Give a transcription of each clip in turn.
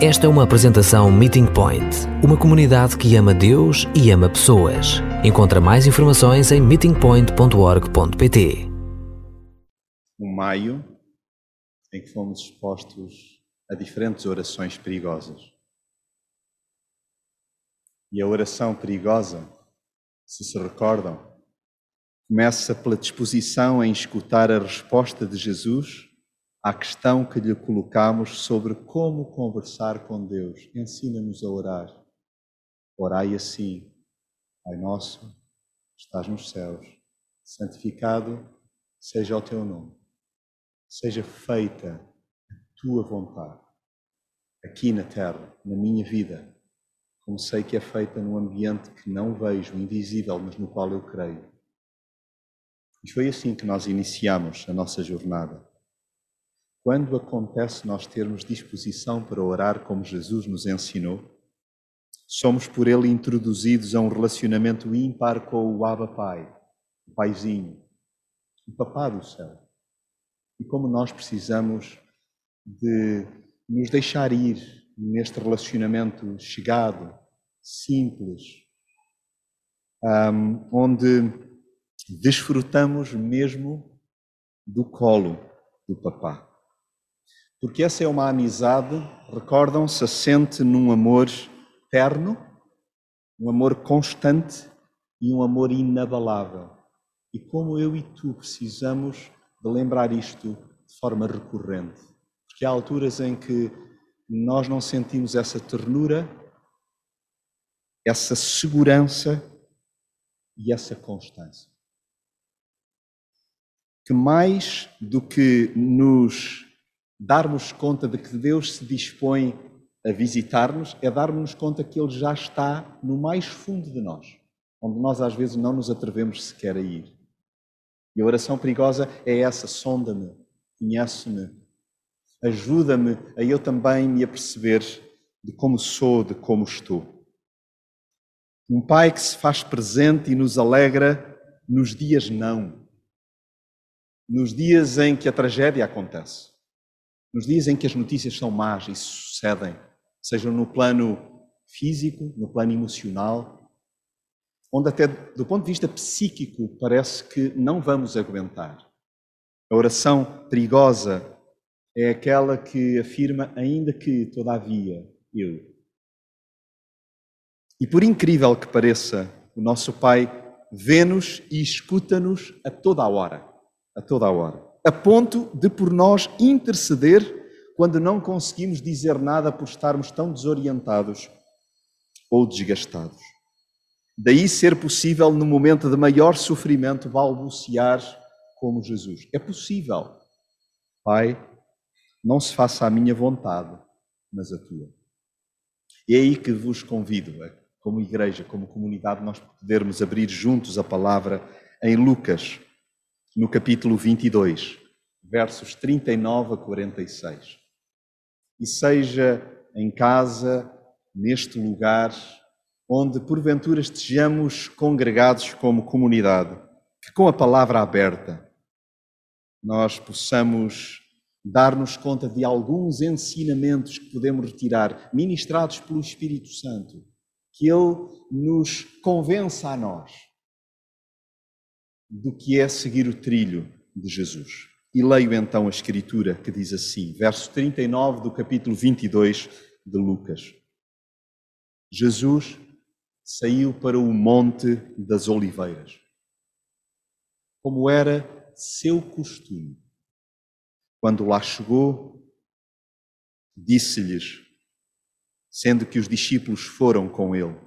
Esta é uma apresentação Meeting Point, uma comunidade que ama Deus e ama pessoas. Encontra mais informações em meetingpoint.org.pt. Um maio em que fomos expostos a diferentes orações perigosas. E a oração perigosa, se se recordam, começa pela disposição em escutar a resposta de Jesus à questão que lhe colocamos sobre como conversar com Deus. Ensina-nos a orar. Orai assim: Pai nosso, estás nos céus, santificado seja o teu nome. Seja feita a tua vontade, aqui na terra, na minha vida, como sei que é feita num ambiente que não vejo, invisível, mas no qual eu creio. E foi assim que nós iniciamos a nossa jornada. Quando acontece nós termos disposição para orar como Jesus nos ensinou, somos por ele introduzidos a um relacionamento ímpar com o Abba Pai, o Paizinho, o Papá do céu. E como nós precisamos de nos deixar ir neste relacionamento chegado, simples, onde desfrutamos mesmo do colo do papá. Porque essa é uma amizade, recordam-se, assente num amor terno, um amor constante e um amor inabalável. E como eu e tu precisamos de lembrar isto de forma recorrente. Porque há alturas em que nós não sentimos essa ternura, essa segurança e essa constância. Que mais do que nos darmos conta de que Deus se dispõe a visitar-nos é darmos conta que Ele já está no mais fundo de nós, onde nós às vezes não nos atrevemos sequer a ir. E a oração perigosa é essa: sonda-me, conhece-me, ajuda-me a eu também me aperceber de como sou, de como estou. Um Pai que se faz presente e nos alegra nos dias não, nos dias em que a tragédia acontece nos dias em que as notícias são más e sucedem, sejam no plano físico, no plano emocional, onde até do ponto de vista psíquico parece que não vamos aguentar. A oração perigosa é aquela que afirma, ainda que, todavia, eu. E por incrível que pareça, o nosso Pai vê-nos e escuta-nos a toda a hora. A toda a hora a ponto de por nós interceder quando não conseguimos dizer nada por estarmos tão desorientados ou desgastados. Daí ser possível, no momento de maior sofrimento, balbuciar como Jesus. É possível. Pai, não se faça a minha vontade, mas a tua. E é aí que vos convido, como igreja, como comunidade, nós podermos abrir juntos a palavra em Lucas, no capítulo 22, versos 39 a 46. E seja em casa, neste lugar, onde porventura estejamos congregados como comunidade, que com a palavra aberta nós possamos dar-nos conta de alguns ensinamentos que podemos retirar, ministrados pelo Espírito Santo, que Ele nos convença a nós do que é seguir o trilho de Jesus. E leio então a Escritura que diz assim, verso 39 do capítulo 22 de Lucas. Jesus saiu para o Monte das Oliveiras, como era seu costume. Quando lá chegou, disse-lhes, sendo que os discípulos foram com ele: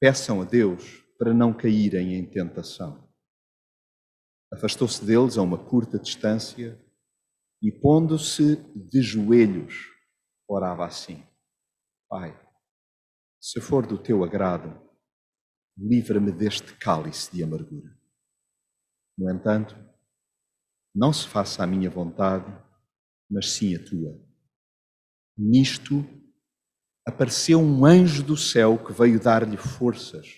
Peçam a Deus para não caírem em tentação. Afastou-se deles a uma curta distância e, pondo-se de joelhos, orava assim: Pai, se for do teu agrado, livra-me deste cálice de amargura. No entanto, não se faça a minha vontade, mas sim a tua. Nisto apareceu um anjo do céu que veio dar-lhe forças.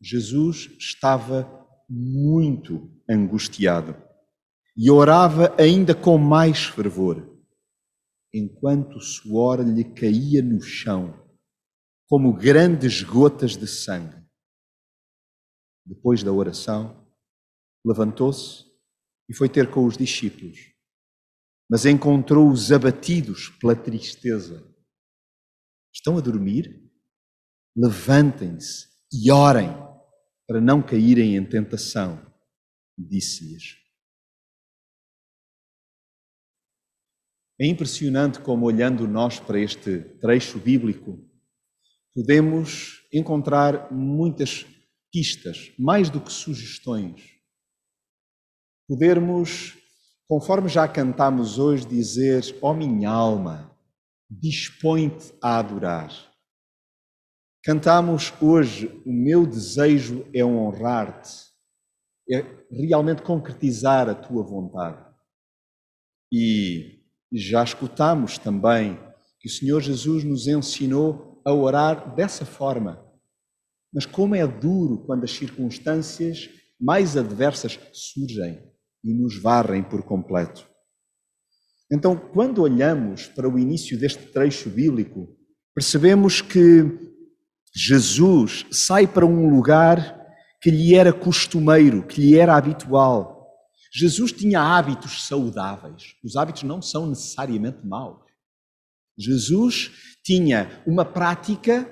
Jesus estava muito angustiado e orava ainda com mais fervor. enquanto o suor lhe caía no chão, como grandes gotas de sangue. Depois da oração, levantou-se e foi ter com os discípulos, mas encontrou-os abatidos pela tristeza. Estão a dormir? Levantem-se e orem para não caírem em tentação, disse-lhes. É impressionante como, olhando nós para este trecho bíblico, podemos encontrar muitas pistas, mais do que sugestões. Podermos, conforme já cantamos hoje, dizer: Ó oh, minha alma, dispõe-te a adorar. Cantamos hoje: O meu desejo é honrar-te, é realmente concretizar a tua vontade. E já escutamos também que o Senhor Jesus nos ensinou a orar dessa forma. Mas como é duro quando as circunstâncias mais adversas surgem e nos varrem por completo. Então, quando olhamos para o início deste trecho bíblico, percebemos que Jesus sai para um lugar que lhe era costumeiro, que lhe era habitual, Jesus tinha hábitos saudáveis. Os hábitos não são necessariamente maus. Jesus tinha uma prática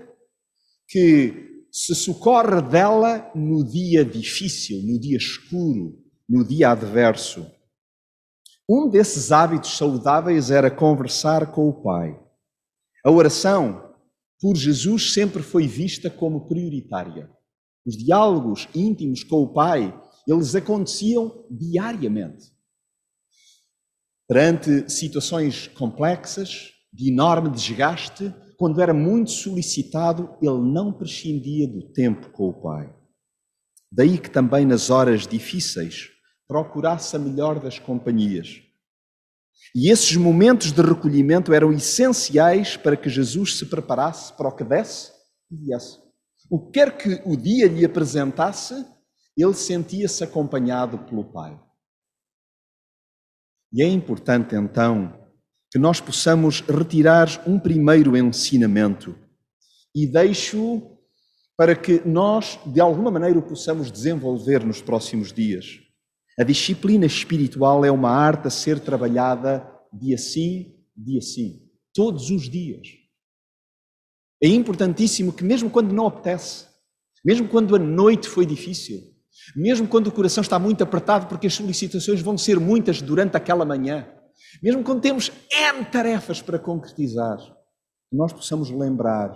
que se socorre dela no dia difícil, no dia escuro, no dia adverso. Um desses hábitos saudáveis era conversar com o Pai. A oração, por Jesus, sempre foi vista como prioritária. Os diálogos íntimos com o Pai eles aconteciam diariamente. Perante situações complexas, de enorme desgaste, quando era muito solicitado, ele não prescindia do tempo com o Pai. Daí que também nas horas difíceis procurasse a melhor das companhias. E esses momentos de recolhimento eram essenciais para que Jesus se preparasse para o que desse e viesse. O que quer que o dia lhe apresentasse, ele sentia-se acompanhado pelo Pai. E é importante então que nós possamos retirar um primeiro ensinamento e deixo para que nós, de alguma maneira, o possamos desenvolver nos próximos dias. A disciplina espiritual é uma arte a ser trabalhada dia sim, dia sim, todos os dias. É importantíssimo que, mesmo quando não apetece, mesmo quando a noite foi difícil, mesmo quando o coração está muito apertado, porque as solicitações vão ser muitas durante aquela manhã, mesmo quando temos N tarefas para concretizar, nós possamos lembrar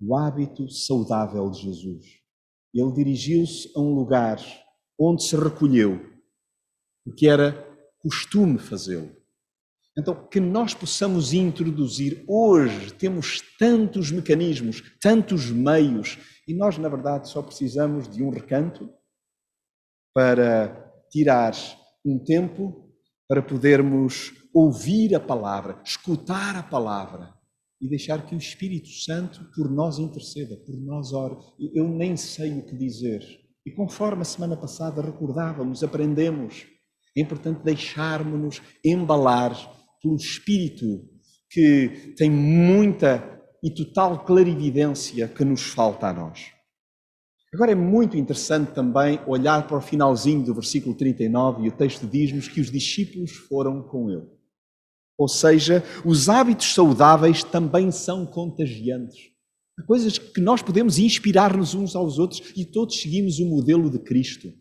o hábito saudável de Jesus. Ele dirigiu-se a um lugar onde se recolheu, porque era costume fazê-lo. Então, que nós possamos introduzir hoje, temos tantos mecanismos, tantos meios, e nós, na verdade, só precisamos de um recanto para tirar um tempo para podermos ouvir a palavra, escutar a palavra e deixar que o Espírito Santo por nós interceda, por nós ore. Eu nem sei o que dizer. E conforme a semana passada recordávamos, aprendemos, é importante deixarmos-nos embalar pelo Espírito que tem muita e total clarividência que nos falta a nós. Agora é muito interessante também olhar para o finalzinho do versículo 39 e o texto diz-nos que os discípulos foram com ele. Ou seja, os hábitos saudáveis também são contagiantes. Coisas que nós podemos inspirar-nos uns aos outros e todos seguimos o modelo de Cristo.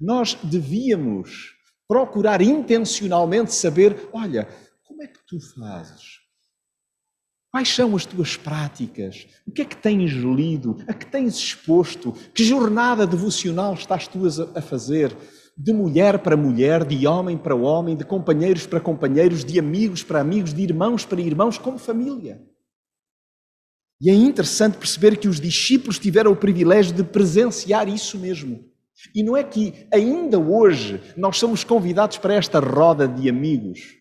Nós devíamos procurar intencionalmente saber: olha, como é que tu fazes? Quais são as tuas práticas? O que é que tens lido? A que tens exposto? Que jornada devocional estás tu a fazer? De mulher para mulher, de homem para homem, de companheiros para companheiros, de amigos para amigos, de irmãos para irmãos, como família. E é interessante perceber que os discípulos tiveram o privilégio de presenciar isso mesmo. E não é que ainda hoje nós somos convidados para esta roda de amigos,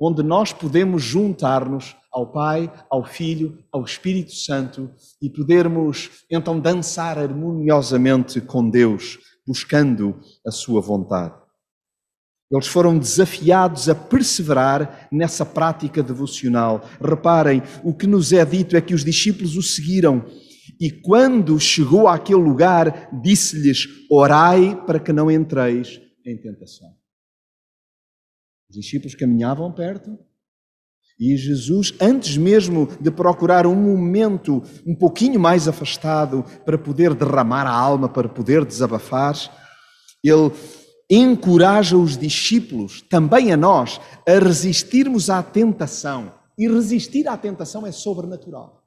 onde nós podemos juntar-nos ao Pai, ao Filho, ao Espírito Santo e podermos então dançar harmoniosamente com Deus, buscando a Sua vontade. Eles foram desafiados a perseverar nessa prática devocional. Reparem, o que nos é dito é que os discípulos o seguiram e quando chegou àquele lugar, disse-lhes: Orai para que não entreis em tentação. Os discípulos caminhavam perto e Jesus, antes mesmo de procurar um momento um pouquinho mais afastado para poder derramar a alma, para poder desabafar, ele encoraja os discípulos, também a nós, a resistirmos à tentação. E resistir à tentação é sobrenatural.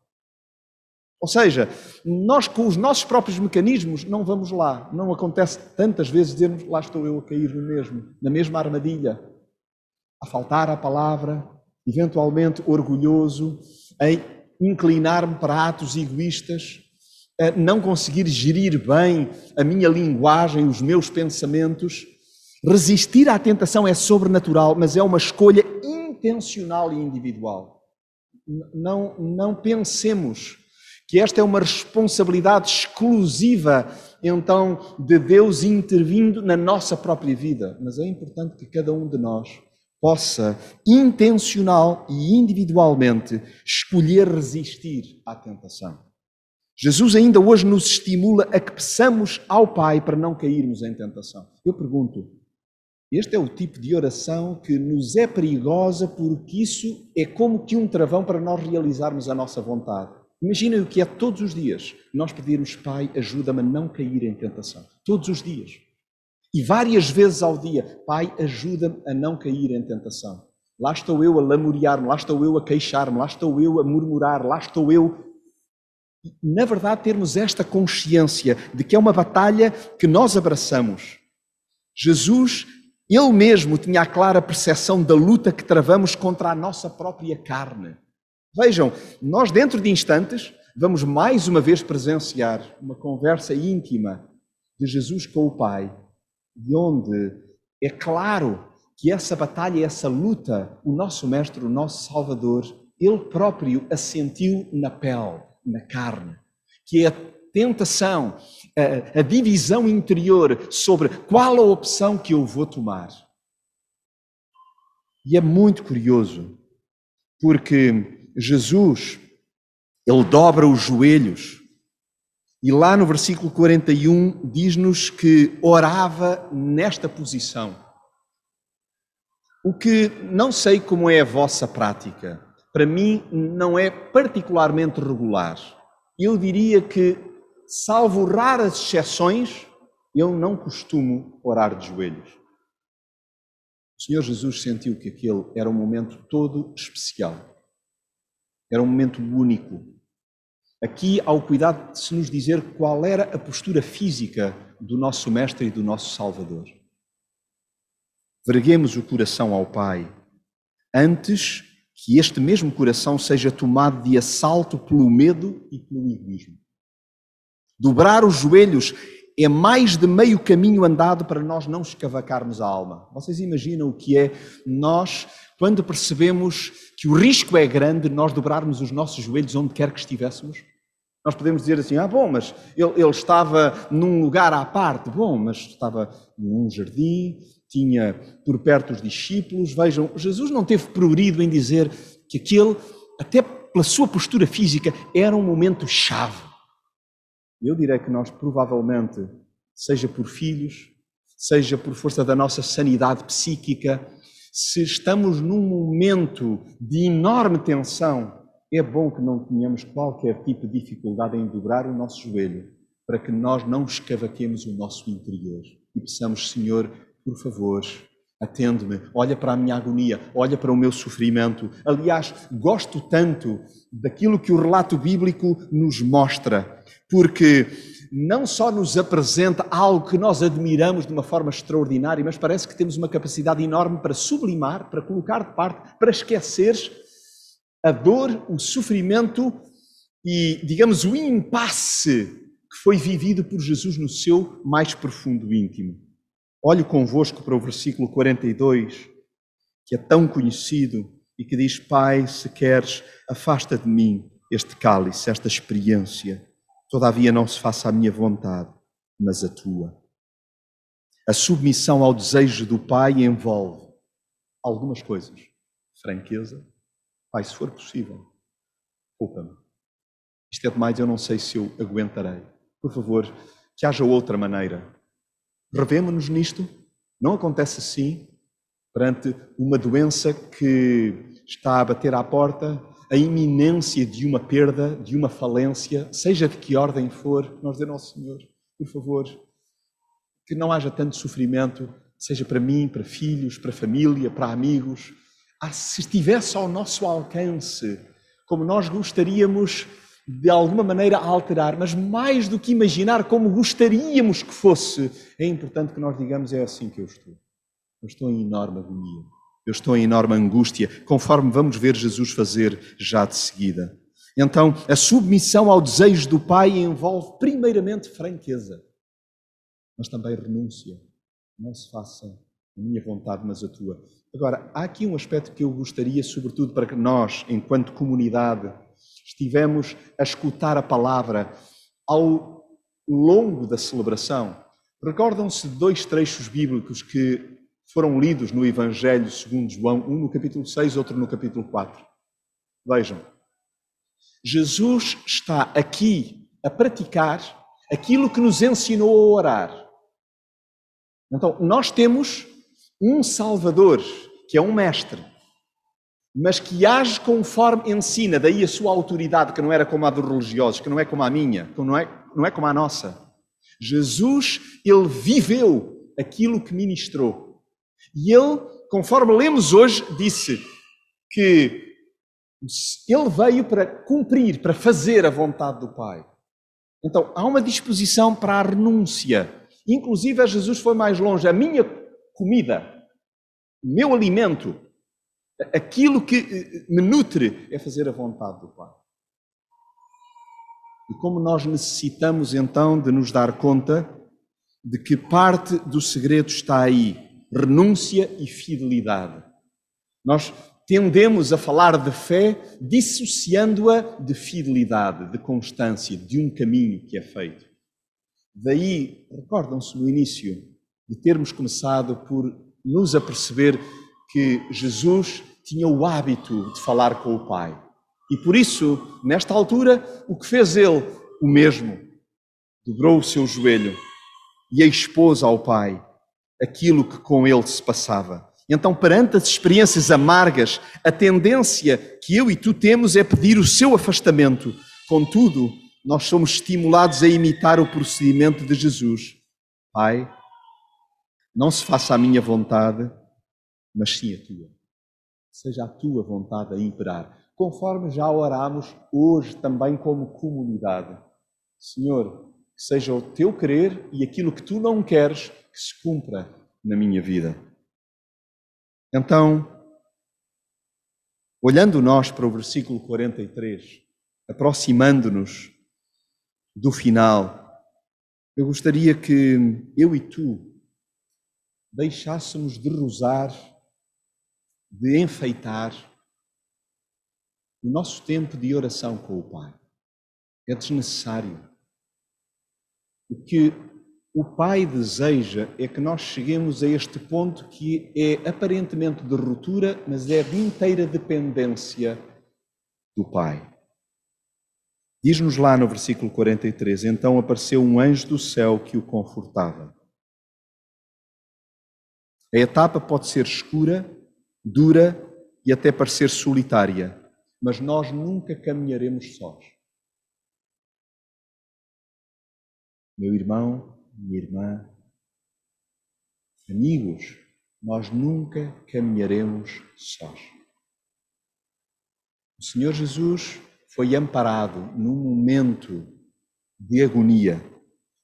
Ou seja, nós com os nossos próprios mecanismos não vamos lá. Não acontece tantas vezes dizermos lá estou eu a cair no mesmo, na mesma armadilha, a faltar a palavra, eventualmente orgulhoso, em inclinar-me para atos egoístas, não conseguir gerir bem a minha linguagem, os meus pensamentos. Resistir à tentação é sobrenatural, mas é uma escolha intencional e individual. Não, não pensemos que esta é uma responsabilidade exclusiva, então, de Deus intervindo na nossa própria vida, mas é importante que cada um de nós possa, intencional e individualmente, escolher resistir à tentação. Jesus ainda hoje nos estimula a que peçamos ao Pai para não cairmos em tentação. Eu pergunto, este é o tipo de oração que nos é perigosa porque isso é como que um travão para nós realizarmos a nossa vontade. Imaginem o que é todos os dias nós pedirmos, Pai, ajuda-me a não cair em tentação. Todos os dias. E várias vezes ao dia, Pai, ajuda-me a não cair em tentação. Lá estou eu a lamuriar-me, lá estou eu a queixar-me, lá estou eu a murmurar, lá estou eu. Na verdade, termos esta consciência de que é uma batalha que nós abraçamos. Jesus, ele mesmo tinha a clara percepção da luta que travamos contra a nossa própria carne. Vejam, nós dentro de instantes vamos mais uma vez presenciar uma conversa íntima de Jesus com o Pai de onde é claro que essa batalha, essa luta, o nosso Mestre, o nosso Salvador, ele próprio a sentiu na pele, na carne, que é a tentação, a, a divisão interior sobre qual a opção que eu vou tomar. E é muito curioso, porque Jesus, ele dobra os joelhos e lá no versículo 41 diz-nos que orava nesta posição. O que não sei como é a vossa prática, para mim não é particularmente regular. Eu diria que, salvo raras exceções, eu não costumo orar de joelhos. O Senhor Jesus sentiu que aquele era um momento todo especial. Era um momento único, Aqui há o cuidado de se nos dizer qual era a postura física do nosso Mestre e do nosso Salvador. Verguemos o coração ao Pai, antes que este mesmo coração seja tomado de assalto pelo medo e pelo egoísmo. Dobrar os joelhos é mais de meio caminho andado para nós não escavacarmos a alma. Vocês imaginam o que é nós, quando percebemos que o risco é grande, nós dobrarmos os nossos joelhos onde quer que estivéssemos? Nós podemos dizer assim: ah, bom, mas ele, ele estava num lugar à parte. Bom, mas estava num jardim, tinha por perto os discípulos. Vejam, Jesus não teve prurido em dizer que aquele, até pela sua postura física, era um momento chave. Eu direi que nós provavelmente, seja por filhos, seja por força da nossa sanidade psíquica, se estamos num momento de enorme tensão, é bom que não tenhamos qualquer tipo de dificuldade em dobrar o nosso joelho para que nós não escavaquemos o nosso interior e peçamos, Senhor, por favor, atende-me, olha para a minha agonia, olha para o meu sofrimento. Aliás, gosto tanto daquilo que o relato bíblico nos mostra, porque não só nos apresenta algo que nós admiramos de uma forma extraordinária, mas parece que temos uma capacidade enorme para sublimar, para colocar de parte, para esquecer a dor, o sofrimento e, digamos, o impasse que foi vivido por Jesus no seu mais profundo íntimo. Olho convosco para o versículo 42, que é tão conhecido e que diz: Pai, se queres, afasta de mim este cálice, esta experiência. Todavia não se faça a minha vontade, mas a tua. A submissão ao desejo do Pai envolve algumas coisas. Franqueza. Pai, se for possível, poupa-me. Isto é demais, eu não sei se eu aguentarei. Por favor, que haja outra maneira. Revemos-nos nisto. Não acontece assim perante uma doença que está a bater à porta, a iminência de uma perda, de uma falência, seja de que ordem for, nós dizer ao Senhor, por favor, que não haja tanto sofrimento, seja para mim, para filhos, para família, para amigos. Ah, se estivesse ao nosso alcance, como nós gostaríamos de alguma maneira alterar, mas mais do que imaginar como gostaríamos que fosse, é importante que nós digamos: é assim que eu estou. Eu estou em enorme agonia. Eu estou em enorme angústia, conforme vamos ver Jesus fazer já de seguida. Então, a submissão ao desejo do Pai envolve, primeiramente, franqueza, mas também renúncia. Não se faça a minha vontade, mas a tua. Agora, há aqui um aspecto que eu gostaria, sobretudo, para que nós, enquanto comunidade, estivemos a escutar a palavra ao longo da celebração. Recordam-se dois trechos bíblicos que foram lidos no Evangelho segundo João, um no capítulo 6, outro no capítulo 4. Vejam, Jesus está aqui a praticar aquilo que nos ensinou a orar. Então, nós temos um Salvador, que é um mestre, mas que age conforme ensina, daí a sua autoridade, que não era como a dos religiosos, que não é como a minha, que não é, não é como a nossa. Jesus, ele viveu aquilo que ministrou. E ele, conforme lemos hoje, disse que ele veio para cumprir, para fazer a vontade do Pai. Então, há uma disposição para a renúncia. Inclusive, Jesus foi mais longe. A minha comida, o meu alimento, aquilo que eh, me nutre, é fazer a vontade do Pai. E como nós necessitamos então de nos dar conta de que parte do segredo está aí renúncia e fidelidade. Nós tendemos a falar de fé dissociando-a de fidelidade, de constância, de um caminho que é feito. Daí, recordam-se no início de termos começado por nos aperceber que Jesus tinha o hábito de falar com o Pai. E por isso, nesta altura, o que fez ele? O mesmo. Dobrou o seu joelho e expôs ao Pai aquilo que com ele se passava. Então, perante as experiências amargas, a tendência que eu e tu temos é pedir o seu afastamento. Contudo, nós somos estimulados a imitar o procedimento de Jesus. Pai, não se faça a minha vontade, mas sim a tua. Seja a tua vontade a imperar. Conforme já oramos hoje também como comunidade. Senhor, que seja o teu querer e aquilo que tu não queres que se cumpra na minha vida. Então, olhando nós para o versículo 43, aproximando-nos do final, eu gostaria que eu e tu deixássemos de rozar, de enfeitar o nosso tempo de oração com o Pai. É desnecessário. O que o Pai deseja é que nós cheguemos a este ponto que é aparentemente de ruptura, mas é de inteira dependência do Pai. Diz-nos lá no versículo 43: Então apareceu um anjo do céu que o confortava. A etapa pode ser escura, dura e até parecer solitária, mas nós nunca caminharemos sós. Meu irmão, minha irmã, amigos, nós nunca caminharemos sós. O Senhor Jesus foi amparado num momento de agonia.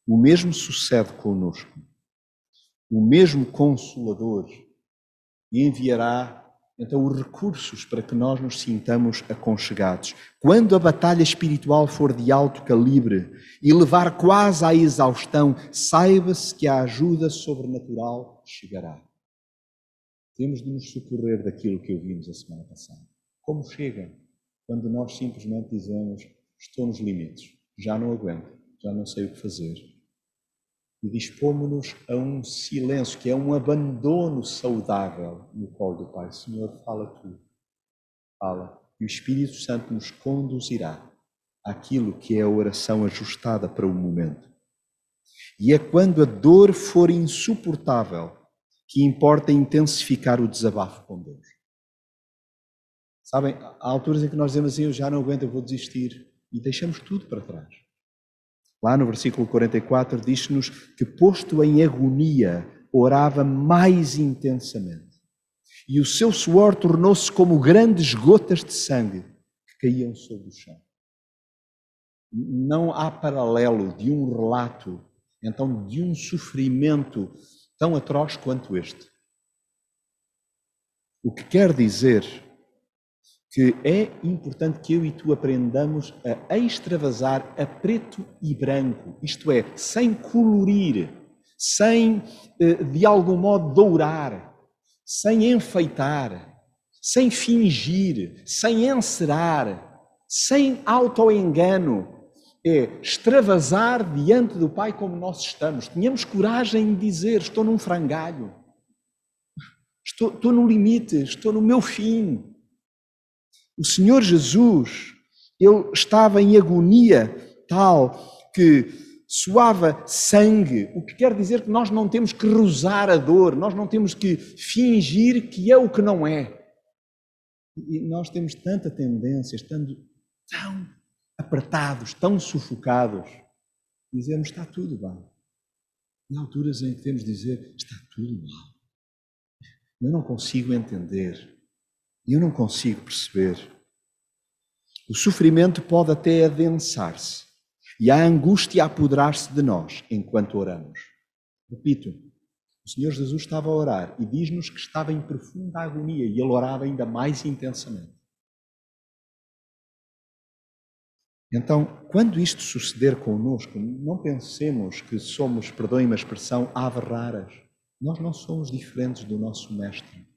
O mesmo sucede conosco. O mesmo Consolador enviará então os recursos para que nós nos sintamos aconchegados. Quando a batalha espiritual for de alto calibre e levar quase à exaustão, saiba-se que a ajuda sobrenatural chegará. Temos de nos socorrer daquilo que ouvimos a semana passada. Como chega quando nós simplesmente dizemos: Estou nos limites, já não aguento, já não sei o que fazer. E dispomos-nos a um silêncio, que é um abandono saudável no colo do Pai. Senhor, fala tu. Fala. E o Espírito Santo nos conduzirá àquilo que é a oração ajustada para o momento. E é quando a dor for insuportável que importa intensificar o desabafo com Deus. Sabem, há alturas em que nós dizemos assim: Eu já não aguento, eu vou desistir. E deixamos tudo para trás. Lá no versículo 44 diz-nos que, posto em agonia, orava mais intensamente. E o seu suor tornou-se como grandes gotas de sangue que caíam sobre o chão. Não há paralelo de um relato, então, de um sofrimento tão atroz quanto este. O que quer dizer que é importante que eu e tu aprendamos a extravasar a preto e branco, isto é, sem colorir, sem eh, de algum modo dourar, sem enfeitar, sem fingir, sem encerar, sem autoengano. É extravasar diante do Pai como nós estamos. Tenhamos coragem de dizer: estou num frangalho, estou, estou no limite, estou no meu fim. O Senhor Jesus, ele estava em agonia tal que suava sangue, o que quer dizer que nós não temos que rosar a dor, nós não temos que fingir que é o que não é. E nós temos tanta tendência, estando tão apertados, tão sufocados, dizemos está tudo bem. Em alturas em que temos de dizer está tudo mal. Eu não consigo entender e eu não consigo perceber. O sofrimento pode até adensar-se e a angústia apoderar-se de nós enquanto oramos. Repito, o Senhor Jesus estava a orar e diz-nos que estava em profunda agonia e ele orava ainda mais intensamente. Então, quando isto suceder conosco, não pensemos que somos, perdoem-me a expressão, ave raras. Nós não somos diferentes do nosso Mestre.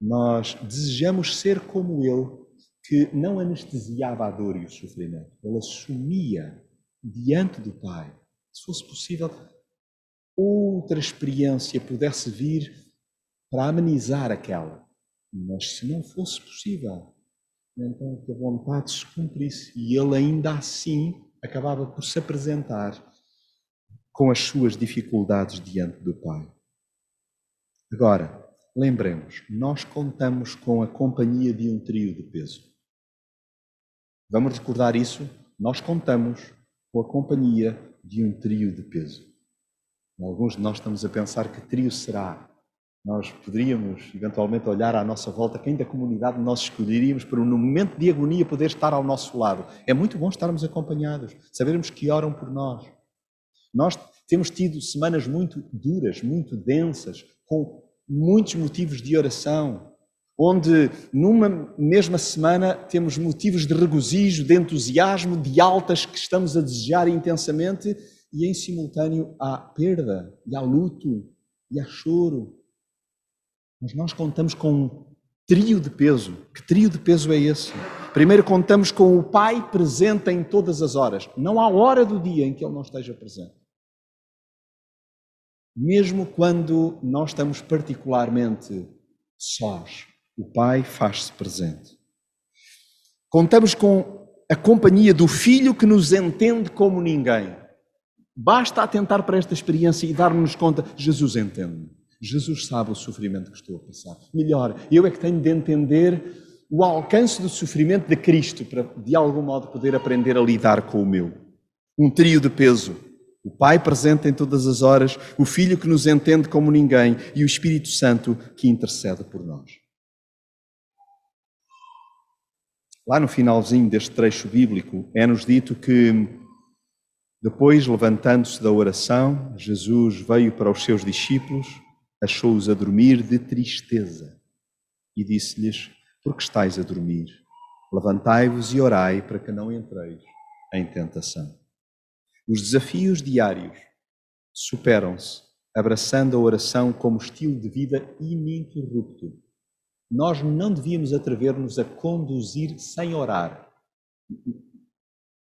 Nós desejamos ser como Ele, que não anestesiava a dor e o sofrimento. Ele assumia diante do Pai. Se fosse possível, outra experiência pudesse vir para amenizar aquela. Mas se não fosse possível, então que a vontade se cumprisse. E ele ainda assim acabava por se apresentar com as suas dificuldades diante do Pai. Agora, Lembremos, nós contamos com a companhia de um trio de peso. Vamos recordar isso? Nós contamos com a companhia de um trio de peso. Alguns de nós estamos a pensar que trio será. Nós poderíamos, eventualmente, olhar à nossa volta quem da comunidade nós escolheríamos para, no momento de agonia, poder estar ao nosso lado. É muito bom estarmos acompanhados, sabermos que oram por nós. Nós temos tido semanas muito duras, muito densas, com muitos motivos de oração, onde numa mesma semana temos motivos de regozijo, de entusiasmo, de altas que estamos a desejar intensamente, e em simultâneo há perda, e há luto, e há choro. Mas nós contamos com um trio de peso. Que trio de peso é esse? Primeiro contamos com o Pai presente em todas as horas. Não há hora do dia em que Ele não esteja presente mesmo quando nós estamos particularmente sós, o Pai faz-se presente. Contamos com a companhia do Filho que nos entende como ninguém. Basta atentar para esta experiência e dar-nos conta: Jesus entende-me. Jesus sabe o sofrimento que estou a passar. Melhor, eu é que tenho de entender o alcance do sofrimento de Cristo para, de algum modo, poder aprender a lidar com o meu. Um trio de peso o Pai presente em todas as horas, o Filho que nos entende como ninguém e o Espírito Santo que intercede por nós. Lá no finalzinho deste trecho bíblico, é-nos dito que, depois, levantando-se da oração, Jesus veio para os seus discípulos, achou-os a dormir de tristeza e disse-lhes: Por que estáis a dormir? Levantai-vos e orai para que não entreis em tentação. Os desafios diários superam-se abraçando a oração como estilo de vida ininterrupto. Nós não devíamos atrever-nos a conduzir sem orar.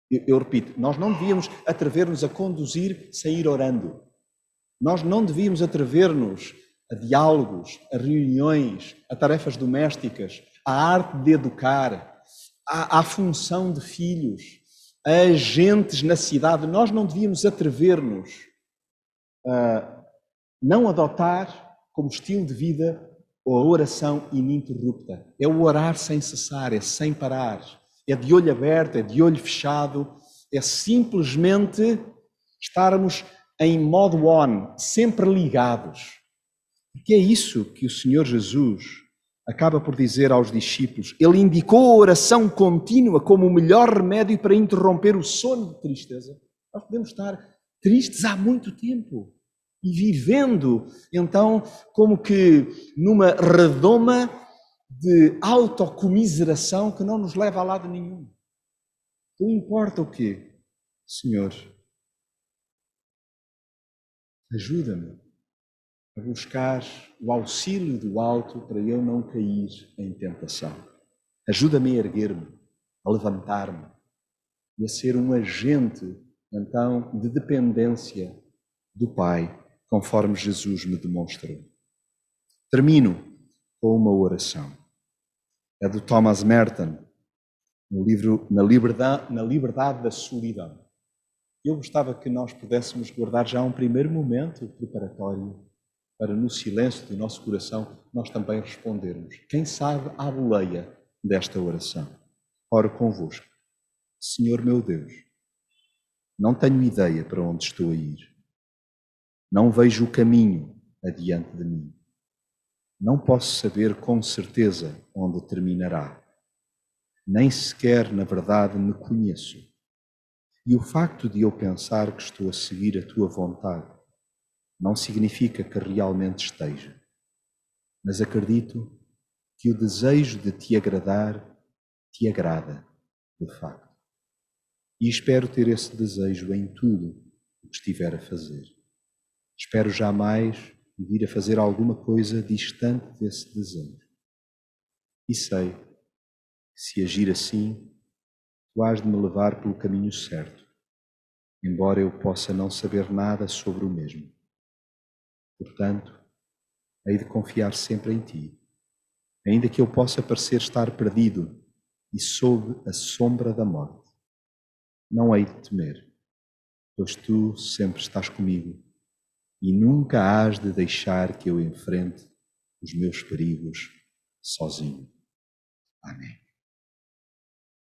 Eu, eu repito, nós não devíamos atrever-nos a conduzir sem ir orando. Nós não devíamos atrever-nos a diálogos, a reuniões, a tarefas domésticas, a arte de educar, à, à função de filhos, agentes na cidade. Nós não devíamos atrever-nos a não adotar como estilo de vida a oração ininterrupta. É o orar sem cessar, é sem parar, é de olho aberto, é de olho fechado, é simplesmente estarmos em modo on, sempre ligados. Porque é isso que o Senhor Jesus acaba por dizer aos discípulos. Ele indicou a oração contínua como o melhor remédio para interromper o sono de tristeza. Nós podemos estar tristes há muito tempo e vivendo, então, como que numa redoma de autocomiseração que não nos leva a lado nenhum. Não importa o quê, Senhor, Ajuda-me a buscar o auxílio do alto para eu não cair em tentação. Ajuda-me a erguer-me, a levantar-me e a ser um agente, então, de dependência do Pai, conforme Jesus me demonstrou. Termino com uma oração. É do Thomas Merton, no livro Na Liberdade, na liberdade da Solidão. Eu gostava que nós pudéssemos guardar já um primeiro momento preparatório para, no silêncio do nosso coração, nós também respondermos. Quem sabe a boleia desta oração? Oro convosco. Senhor meu Deus, não tenho ideia para onde estou a ir. Não vejo o caminho adiante de mim. Não posso saber com certeza onde terminará. Nem sequer, na verdade, me conheço e o facto de eu pensar que estou a seguir a tua vontade não significa que realmente esteja, mas acredito que o desejo de te agradar te agrada, de facto. E espero ter esse desejo em tudo o que estiver a fazer. Espero jamais vir a fazer alguma coisa distante desse desejo. E sei que se agir assim, tu has de me levar pelo caminho certo, embora eu possa não saber nada sobre o mesmo. Portanto, hei de confiar sempre em ti, ainda que eu possa parecer estar perdido e sob a sombra da morte. Não hei de temer, pois tu sempre estás comigo e nunca hás de deixar que eu enfrente os meus perigos sozinho. Amém.